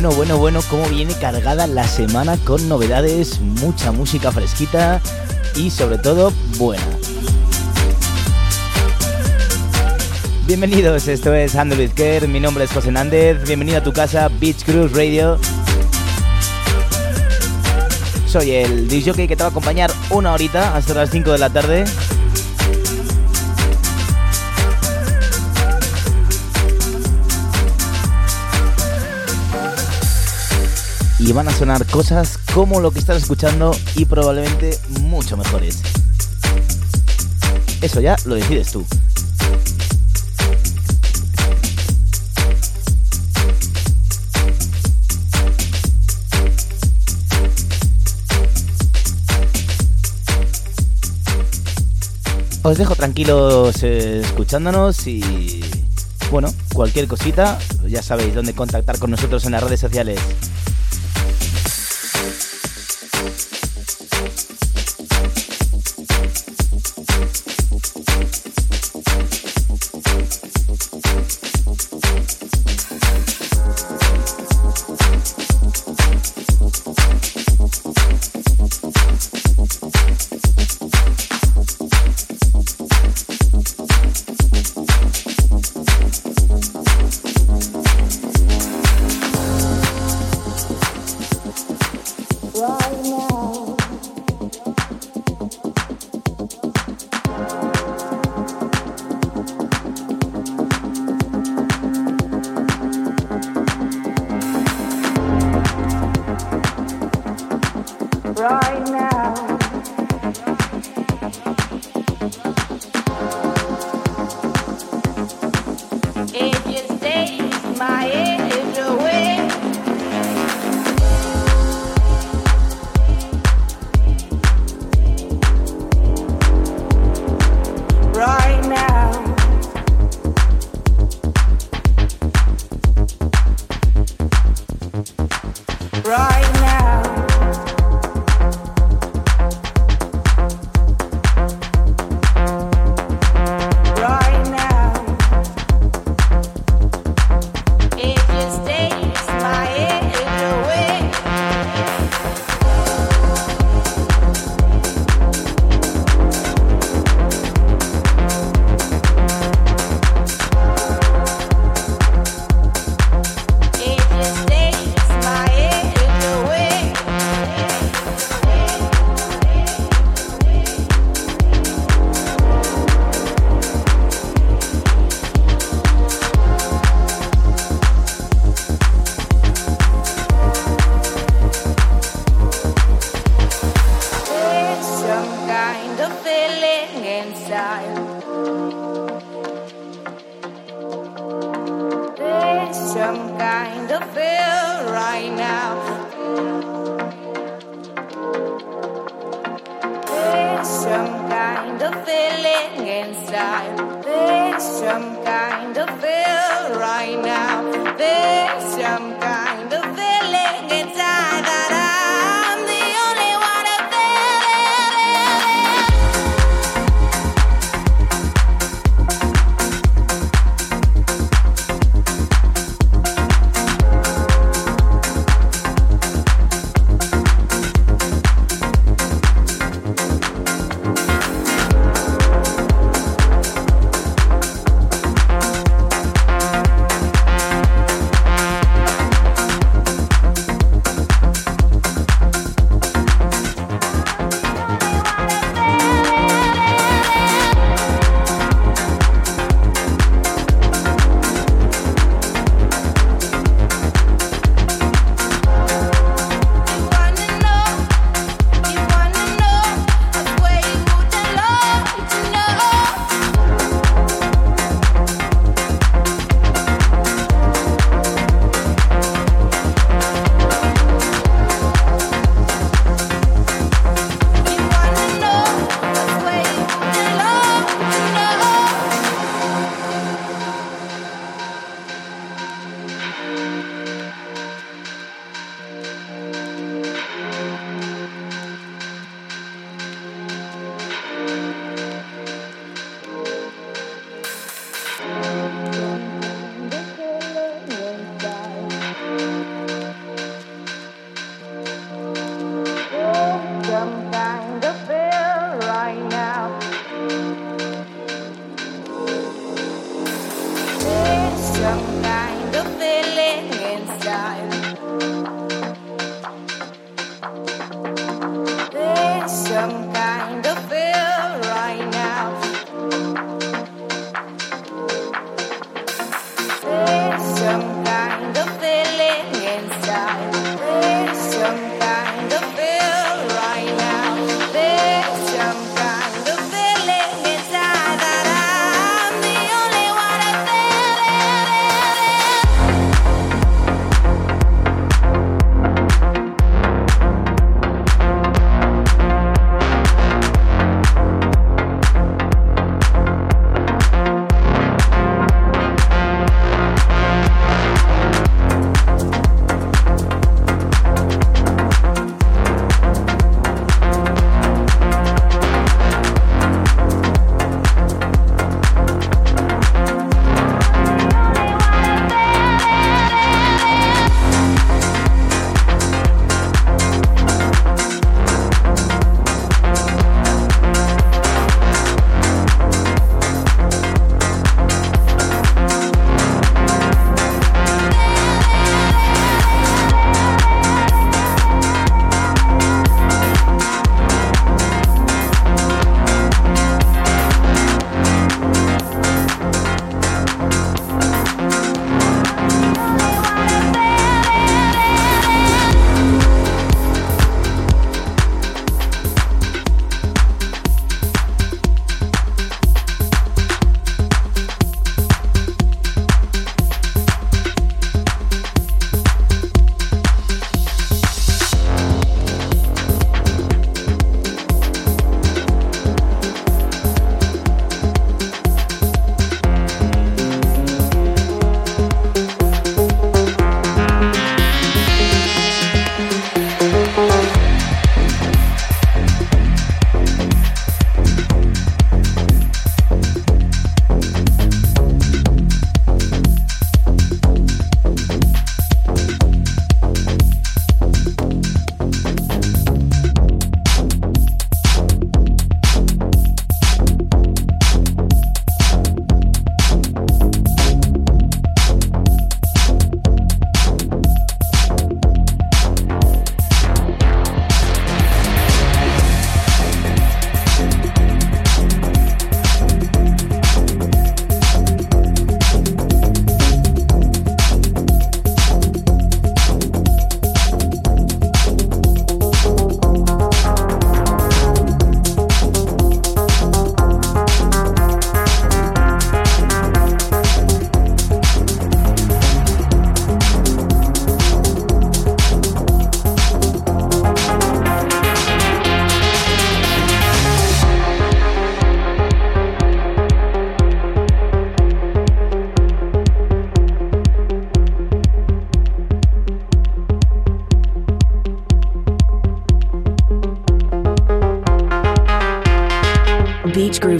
Bueno, bueno, bueno, cómo viene cargada la semana con novedades, mucha música fresquita y sobre todo buena. Bienvenidos, esto es Android Care, mi nombre es José Nández, bienvenido a tu casa Beach Cruise Radio. Soy el DJ que te va a acompañar una horita hasta las 5 de la tarde. Y van a sonar cosas como lo que estás escuchando y probablemente mucho mejores. Eso ya lo decides tú. Os dejo tranquilos eh, escuchándonos y bueno, cualquier cosita, ya sabéis dónde contactar con nosotros en las redes sociales.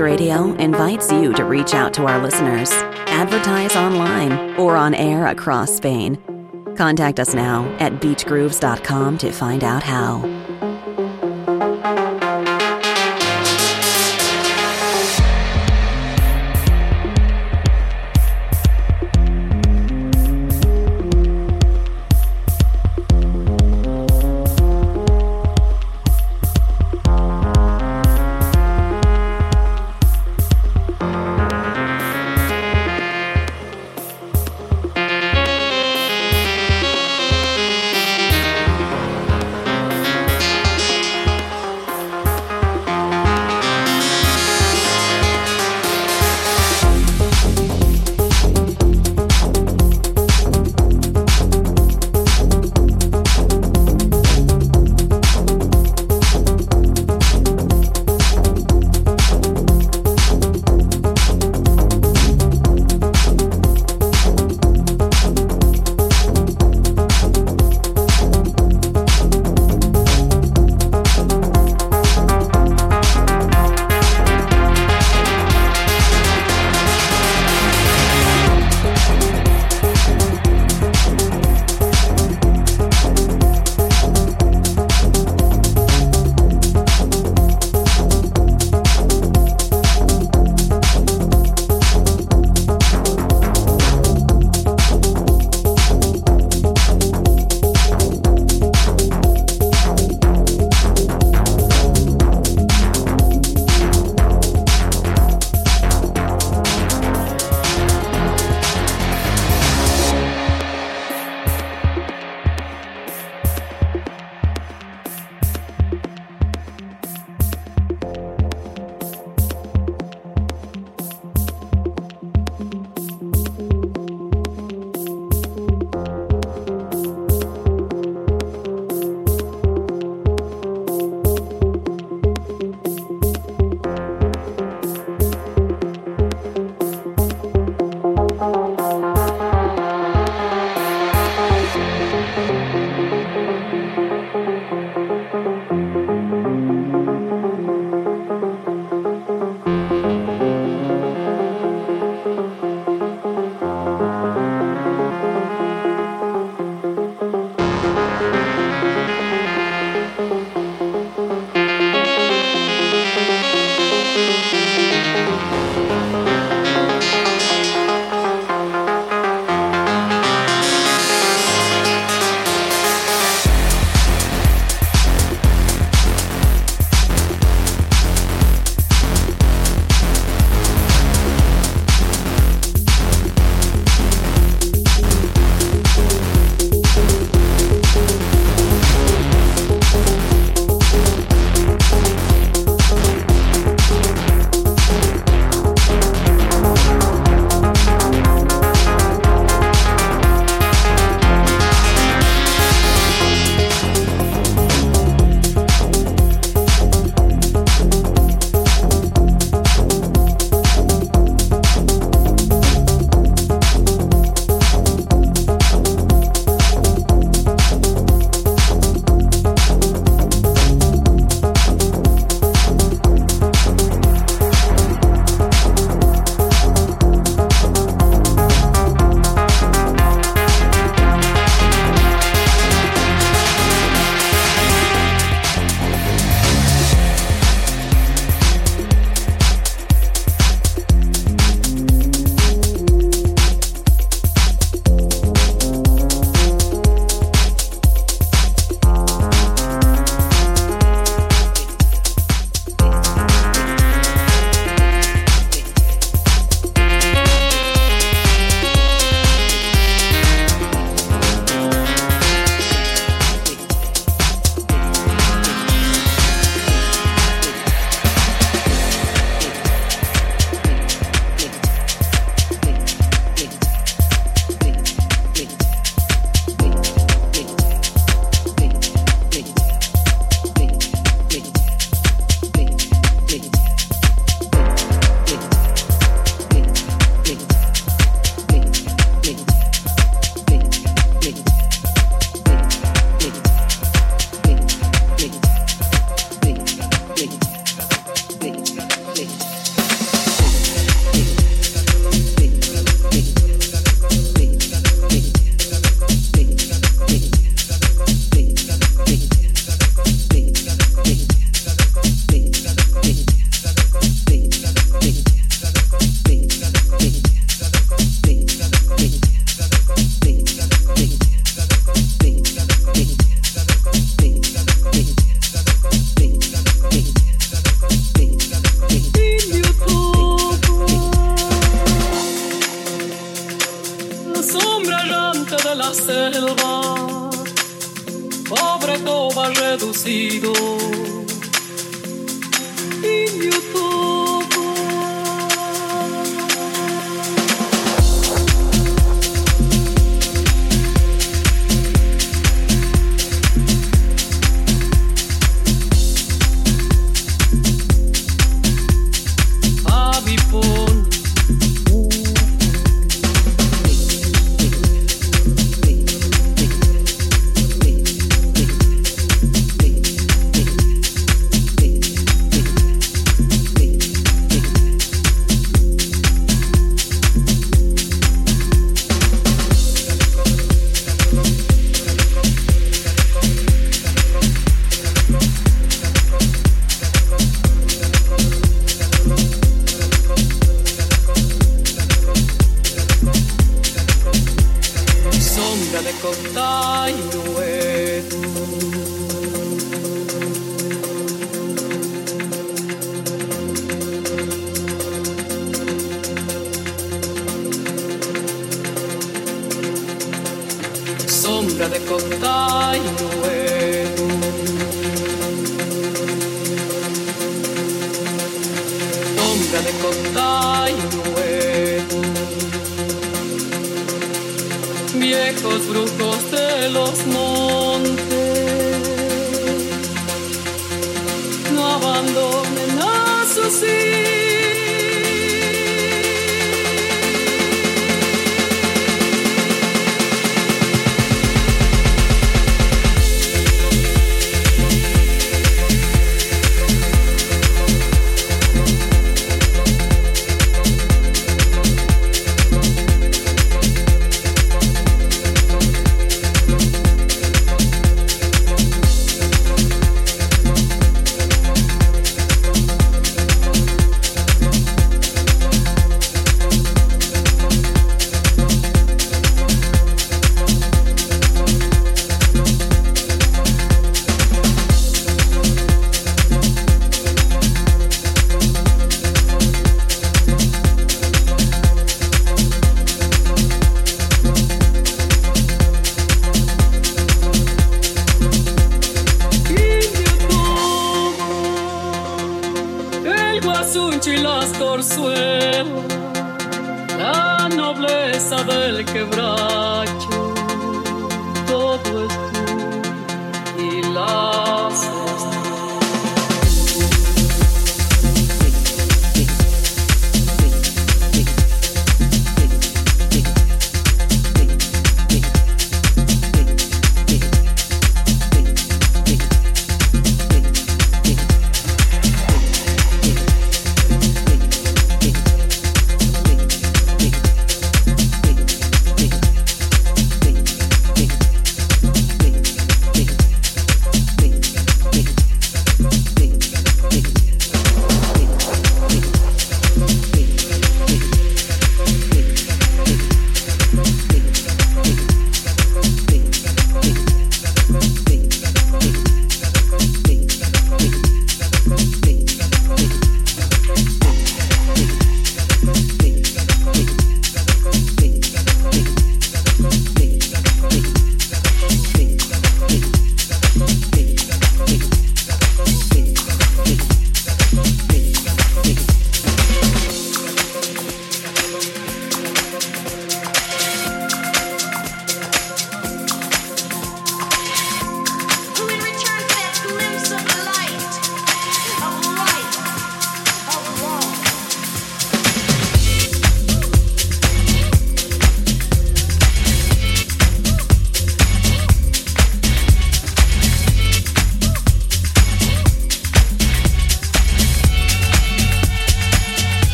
Radio invites you to reach out to our listeners, advertise online, or on air across Spain. Contact us now at beachgrooves.com to find out how.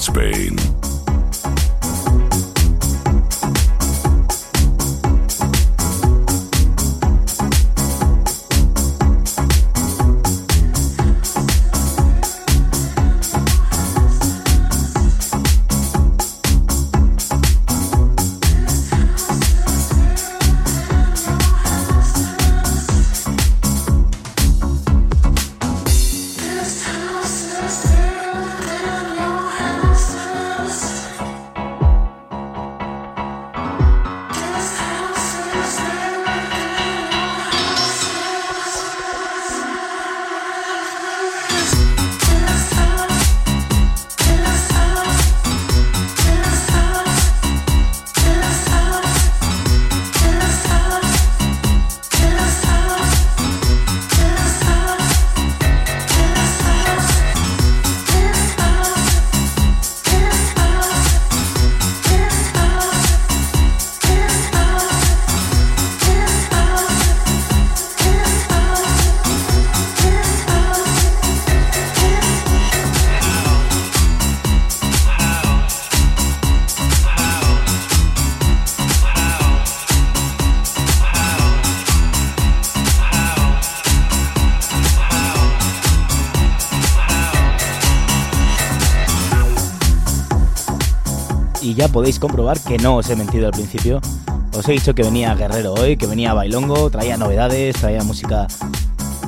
Space. Ya podéis comprobar que no os he mentido al principio. Os he dicho que venía guerrero hoy, que venía bailongo, traía novedades, traía música,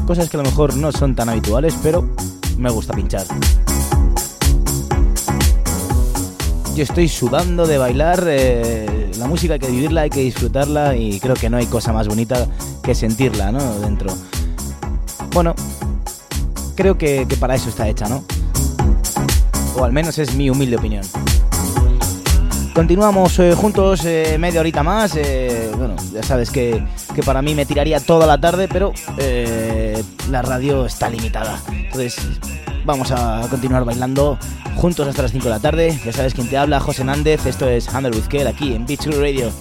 cosas que a lo mejor no son tan habituales, pero me gusta pinchar. Yo estoy sudando de bailar, eh, la música hay que vivirla, hay que disfrutarla y creo que no hay cosa más bonita que sentirla ¿no? dentro. Bueno, creo que, para eso está hecha, ¿no? O al menos es mi humilde opinión. Continuamos eh, juntos eh, media horita más. Eh, bueno, ya sabes que, que, para mí me tiraría toda la tarde, pero la radio está limitada. Entonces, vamos a continuar bailando juntos hasta las 5 de la tarde. Ya sabes quién te habla, José Nández. Esto es Handle with Care aquí en Beach Radio.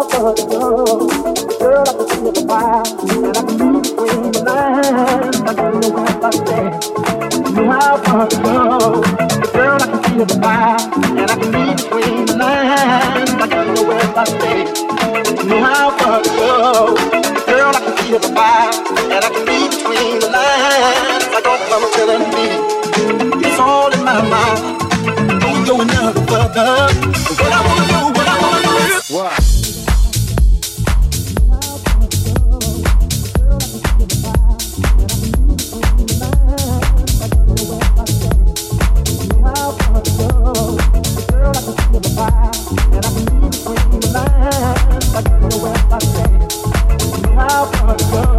love to go. Girl, I can see and I can see between the lines. I got to go. Girl, I can see the and I can see between the lines. I got no. It's all in my mind. Another I.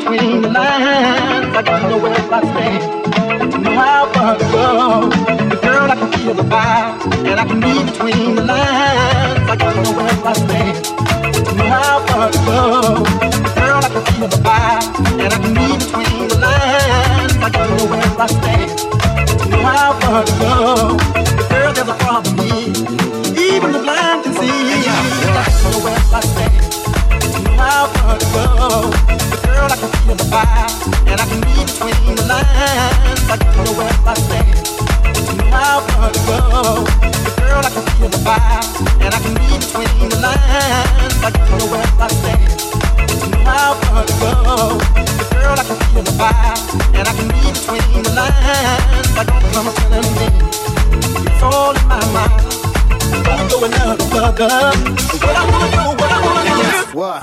between the lines. Like you know where I stand. You know how far to go. Girl, I can feel the fire, and I can read between the lines. Like you know where I stand. You know how far to go. Girl, I can feel the fire, and I can read between the lines. Like you know where I stand. You know how far to go. Girl, there's a problem me. Even the blind can see. Like you know where I stand. You know how far to go. I can feel the fire, and I can read between the lines. Like you know where I stand. You know how far to go. Girl, I can feel the fire, and I can read between the lines. Like you know where I stand. You know how far to go. Girl, I can feel the fire, and I can read between the lines. Like don't come telling me it's all in my mind. Don't go another further. What I wanna do, what I wanna do what.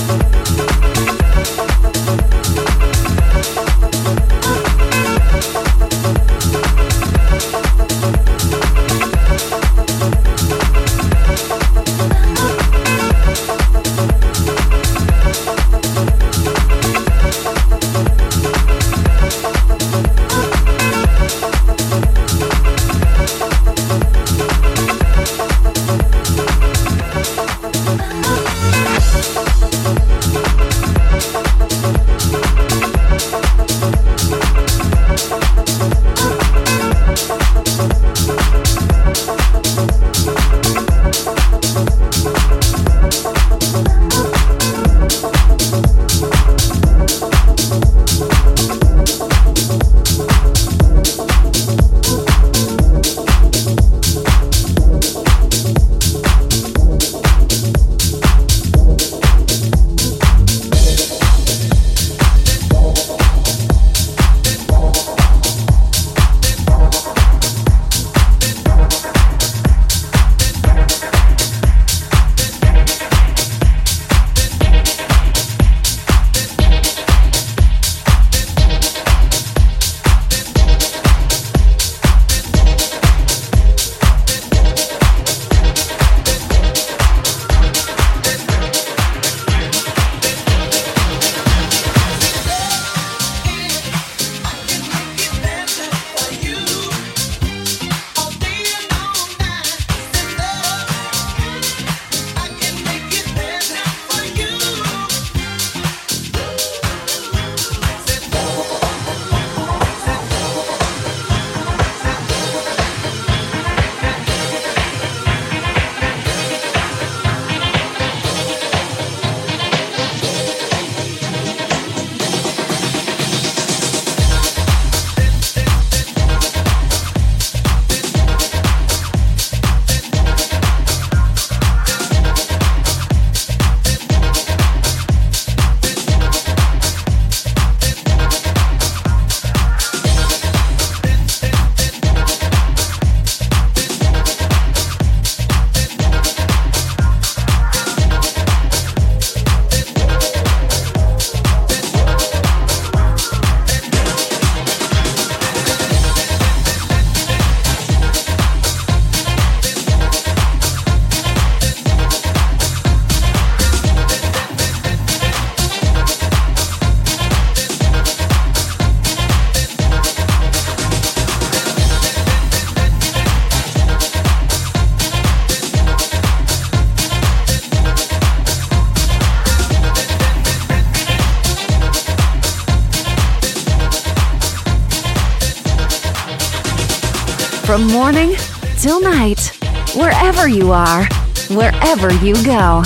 you are, wherever you go.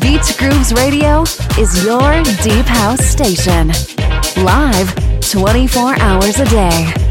Beach Grooves Radio is your deep house station. Live 24 hours a day.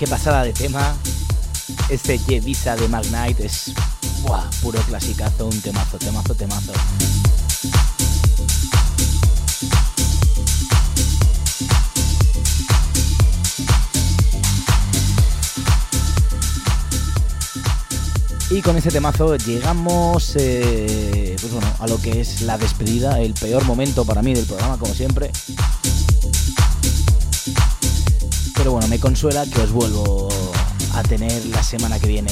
Qué pasada de tema. Este Visa de Magnite es puro clasicazo, un temazo, temazo, temazo. Y con ese temazo llegamos eh, pues bueno, a lo que es la despedida, el peor momento para mí del programa, como siempre. Bueno, me consuela que os vuelvo a tener la semana que viene.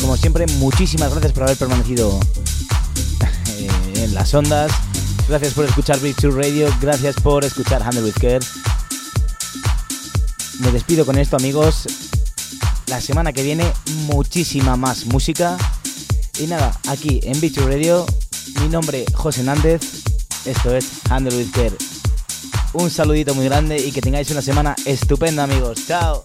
Como siempre, muchísimas gracias por haber permanecido eh, en las ondas Gracias por escuchar Big Radio, gracias por escuchar Handle with Care. Me despido con esto, amigos. La semana que viene, muchísima más música. Y nada, aquí en Big Radio, mi nombre José Nández. Esto es Handle with Care. Un saludito muy grande y que tengáis una semana estupenda, amigos. Chao.